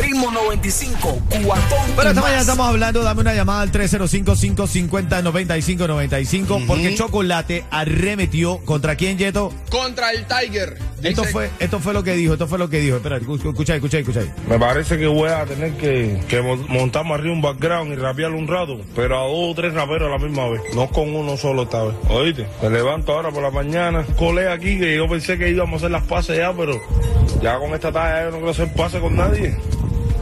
Ritmo 95, cuatón. Bueno, y esta mañana estamos hablando, dame una llamada al 305-550-9595 porque Chocolate arremetió contra quién, Yeto. contra el Tiger. Esto Dice- fue, esto fue lo que dijo, esto fue lo que dijo. Espera, escucha, escucha, escucha. Me parece que voy a tener que, que mon- montarme arriba un background y rapearlo un rato, pero a dos o tres raperos a la misma vez, no con uno solo esta vez. Oíste, me levanto ahora por la mañana, colé aquí que yo pensé que íbamos a hacer las pases ya, pero ya con esta talla yo no quiero hacer pases con nadie.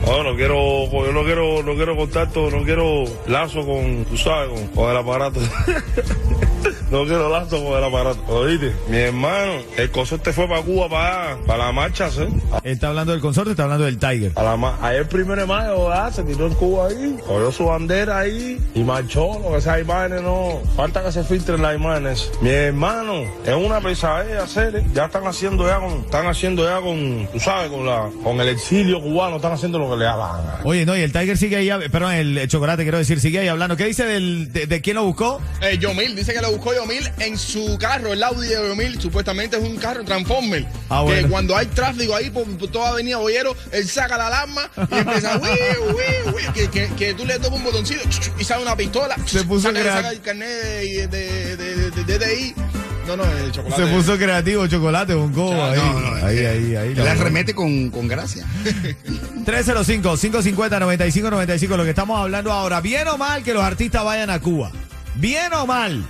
No, no quiero, yo no quiero, no quiero contacto, no quiero lazo con, tú sabes, con, con el aparato. no quiero lazo con el aparato. Oíste, mi hermano, el consorte fue para Cuba, para, para la marcha, ¿sí? Él está hablando del consorte, está hablando del Tiger. A la ma- ayer primero de mayo ¿verdad? se tiró en Cuba ahí, cogió su bandera ahí y marchó, lo que esas imágenes no, falta que se filtren las imágenes. Mi hermano, es una pesadilla hacer, ya están haciendo ya con, están haciendo ya con, tú sabes, con la, con el exilio cubano, están haciendo lo que le da la gana. Oye, no, y el Tiger sigue ahí, perdón, el, el chocolate, quiero decir, sigue ahí hablando. ¿Qué dice del, de, de quién lo buscó? Eh, Yomil dice que lo buscó En su carro, el Audi de Yomil, supuestamente es un carro Transformer. Ah, Que cuando hay tráfico ahí por, por toda Avenida Boyero, él saca la alarma y empieza, "Uy, uy, uy", que, que, que tú le tomas un botoncito y sale una pistola. Se puso saca, el carnet de, de, de, de- de DDI. No, no, el chocolate. Se puso creativo, chocolate, buscó Ya, ahí, no, no, ahí, eh, ahí, ahí. Él no. arremete con, con gracia. 305-550-9595, lo que estamos hablando ahora. ¿Bien o mal que los artistas vayan a Cuba? ¿Bien o mal?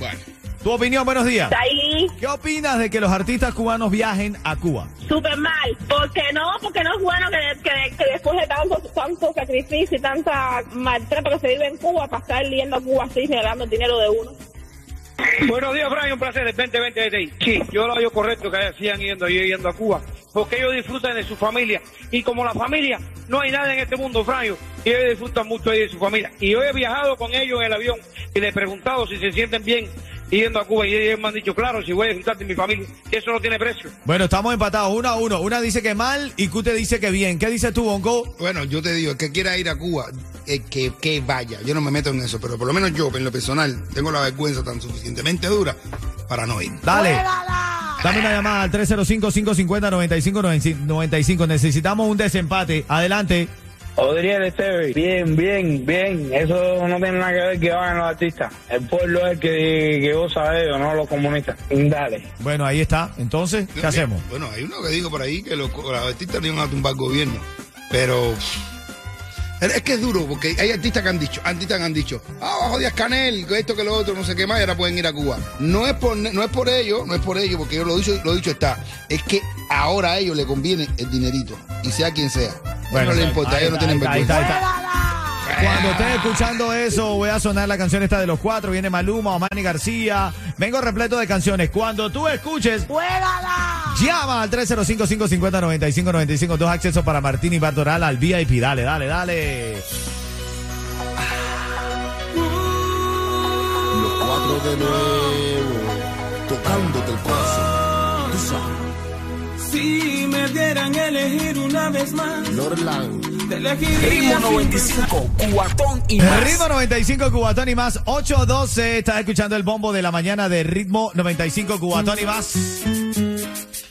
Bueno. Tu opinión, buenos días. ahí ¿Qué opinas de que los artistas cubanos viajen a Cuba? súper mal. porque no? Porque no es bueno que, que, que después de tanto, tanto sacrificio y tanta maltrato que se vive en Cuba, pasar yendo a Cuba así, regalando el dinero de uno. Buenos días, Brian. Un placer. El 2020 desde ahí. Sí, yo lo veo correcto que sigan yendo yendo a Cuba. Porque ellos disfrutan de su familia. Y como la familia, no hay nada en este mundo, Franjo. Y ellos disfrutan mucho ahí de su familia. Y yo he viajado con ellos en el avión y les he preguntado si se sienten bien yendo a Cuba. Y ellos me han dicho, claro, si voy a disfrutar de mi familia. Eso no tiene precio. Bueno, estamos empatados uno a uno. Una dice que mal y Q te dice que bien. ¿Qué dices tú, Bongo? Bueno, yo te digo, el que quiera ir a Cuba, eh, que, que vaya. Yo no me meto en eso, pero por lo menos yo, en lo personal, tengo la vergüenza tan suficientemente dura para no ir. Dale. Dame una llamada al 305-550-9595. Necesitamos un desempate. Adelante. Odriel Esteve, bien, bien, bien. Eso no tiene nada que ver que vayan los artistas. El pueblo es el que, que goza de ellos, no los comunistas. Dale. Bueno, ahí está. Entonces, ¿qué hacemos? Bueno, hay uno que dijo por ahí que los, los artistas no iban a tumbar gobierno, pero es que es duro porque hay artistas que han dicho, artistas que han dicho, ah, bajo Díaz Canel, esto que lo otro, no sé qué más, y ahora pueden ir a Cuba. No es por no es por ello, no es por ello, porque yo lo dicho, lo dicho está, es que ahora a ellos les conviene el dinerito, y sea quien sea. no les importa, ahí ellos no tienen ahí está, ahí vergüenza. está. Cuando estés escuchando eso, voy a sonar la canción esta de los cuatro. Viene Maluma, Omani García. Vengo repleto de canciones. Cuando tú escuches, llama al 305-550-9595. Dos accesos para Martín y Bartoral al VIP. Dale, dale, dale. Los cuatro de nuevo, tocándote el corazón. Tú sabes, Si me dieran elegir una vez más, Lorland, Ritmo 95, cuatón y más. Ritmo 95 Cubatón y más. 812. Estás escuchando el bombo de la mañana de Ritmo 95 Cubatón y más.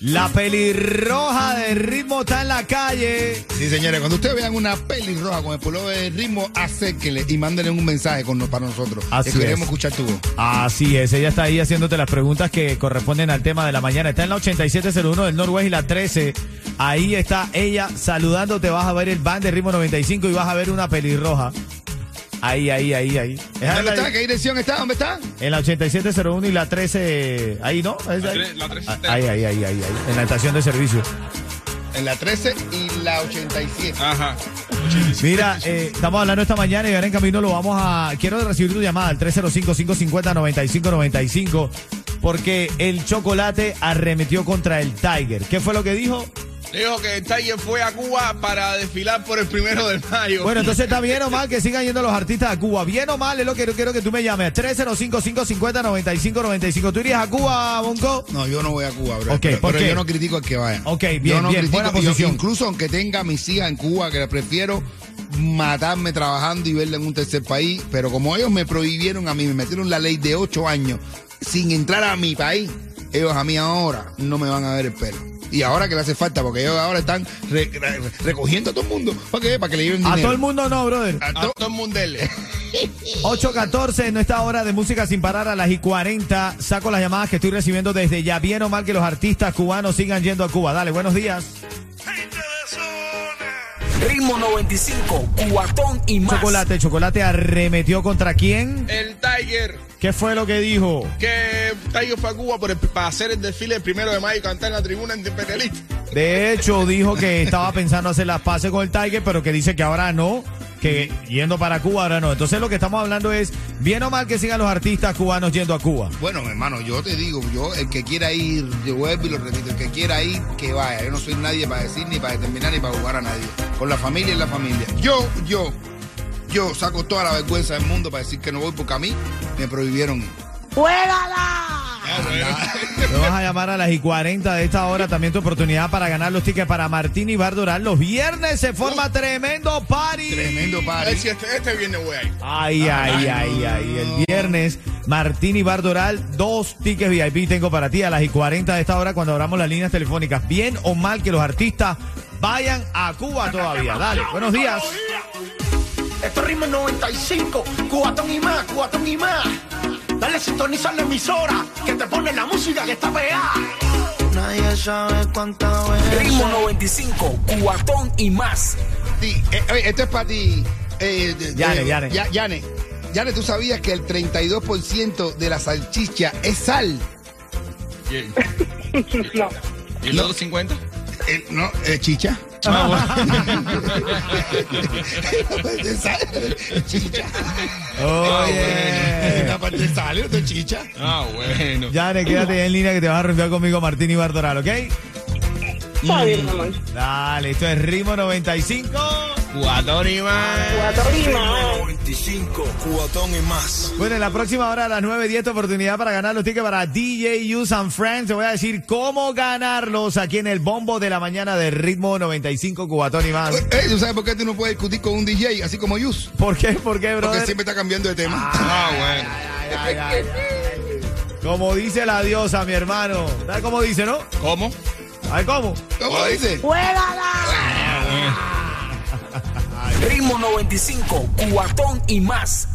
La pelirroja de ritmo está en la calle. Sí, señores, cuando ustedes vean una peli roja con el pueblo de ritmo, acérquenle y mándenle un mensaje con, para nosotros. Así que queremos es. escuchar tu voz. Así es, ella está ahí haciéndote las preguntas que corresponden al tema de la mañana. Está en la 8701 del Norwest y la 13. Ahí está ella saludándote. Vas a ver el band de ritmo 95 y vas a ver una pelirroja. Ahí, ahí, ahí, ahí. Es ¿Dónde está? ¿Qué dirección está? ¿Dónde está? En la 8701 y la 13. Ahí, ¿no? Es La ahí. tre- la 13 ahí, ahí, ahí, ahí, ahí. En la estación de servicio. En la 13 y la 87. Ajá. Mira, eh, estamos hablando esta mañana y ahora en camino lo vamos a. Quiero recibir tu llamada al 305-550-9595 porque el chocolate arremetió contra el Tiger. ¿Qué fue lo que dijo? Dijo que el Tiger fue a Cuba para desfilar por el primero de mayo. Bueno, entonces está bien o mal que sigan yendo los artistas a Cuba. Bien o mal es lo que yo quiero que tú me llames. 305-550-9595. ¿Tú irías a Cuba, Bonco? No, yo no voy a Cuba, bro. Ok, pero, ¿por pero qué? yo no critico al que vaya. Ok, bien, yo no bien, critico, buena yo- posición. incluso aunque tenga a mis hijas en Cuba, que prefiero matarme trabajando y verla en un tercer país, pero como ellos me prohibieron a mí, me metieron la ley de ocho años sin entrar a mi país, ellos a mí ahora no me van a ver el pelo. Y ahora que le hace falta, porque ellos ahora están re- re- recogiendo a todo el mundo. ¿Para qué? Para que le lleven A dinero. todo el mundo no, brother. A a to- todo el mundo. 8.14 en nuestra hora de música sin parar a las y 40. Saco las llamadas que estoy recibiendo desde ya. Bien o mal que los artistas cubanos sigan yendo a Cuba. Dale, buenos días. Ritmo 95, cuatón y más. Chocolate, Chocolate arremetió contra quién? El Tiger. ¿Qué fue lo que dijo? Que Tiger fue a Cuba por el- para hacer el desfile el primero de mayo y cantar en la tribuna imperialista. De hecho, dijo que estaba pensando hacer las paces con el Tiger, pero que dice que ahora no, que yendo para Cuba ahora no. Entonces lo que estamos hablando es, bien o mal que sigan los artistas cubanos yendo a Cuba. Bueno, hermano, yo te digo, yo el que quiera ir, yo vuelvo y lo repito, el que quiera ir, que vaya. Yo no soy nadie para decir, ni para determinar, ni para jugar a nadie. Con la familia es la familia. Yo, yo, yo saco toda la vergüenza del mundo para decir que no voy porque a mí me prohibieron ir. Me vas a llamar a las y 40 de esta hora. También tu oportunidad para ganar los tickets para Martín y Bardoral. Los viernes se forma tremendo party. Tremendo A ver party. si este, este viernes voy a ir. Ay, ay, ay, ay. El viernes, Martín y Bardoral, dos tickets VIP tengo para ti a las y 40 de esta hora cuando abramos las líneas telefónicas. Bien o mal que los artistas vayan a Cuba todavía. Dale, buenos días. Esto ritmo 95, cuatón y más, cuatón y más. Dale sintonizar la emisora que te pone la música que está pegada. Nadie sabe cuántas Ritmo 95, cuatón y más. Sí, eh, esto es para ti. Eh, de- Yane, de- Yane. Ya- Yane. Yane, ¿tú sabías que el 32% de la salchicha es sal? No. ¿Y los 50? Eh, no, eh, chicha. Chicha. Oye. Una parte de sal y otra chicha. Ah, bueno. Yane, quédate en línea que te vas a romper conmigo Martín y Bardoral, ¿ok? Está bien, mi amor. Dale, esto es Ritmo 95. Cuatón y más. Cuatro y más. 95, cuatón y más. Bueno, en la próxima hora a las 9.10 tu oportunidad para ganar los tickets para DJ Use and Friends. Te voy a decir cómo ganarlos aquí en el bombo de la mañana de Ritmo 95 Cubatón y más. Eh, ¿Tú sabes por qué tú no puedes discutir con un DJ así como Yus? ¿Por qué? ¿Por qué, Porque brother? siempre está cambiando de tema. Ah, bueno. Ay, ay, ay. Como dice la diosa, mi hermano. ¿Sabes cómo dice, no? ¿Cómo? ¿Sabes cómo? ¿Cómo dice? Ritmo 95, cuatón y más.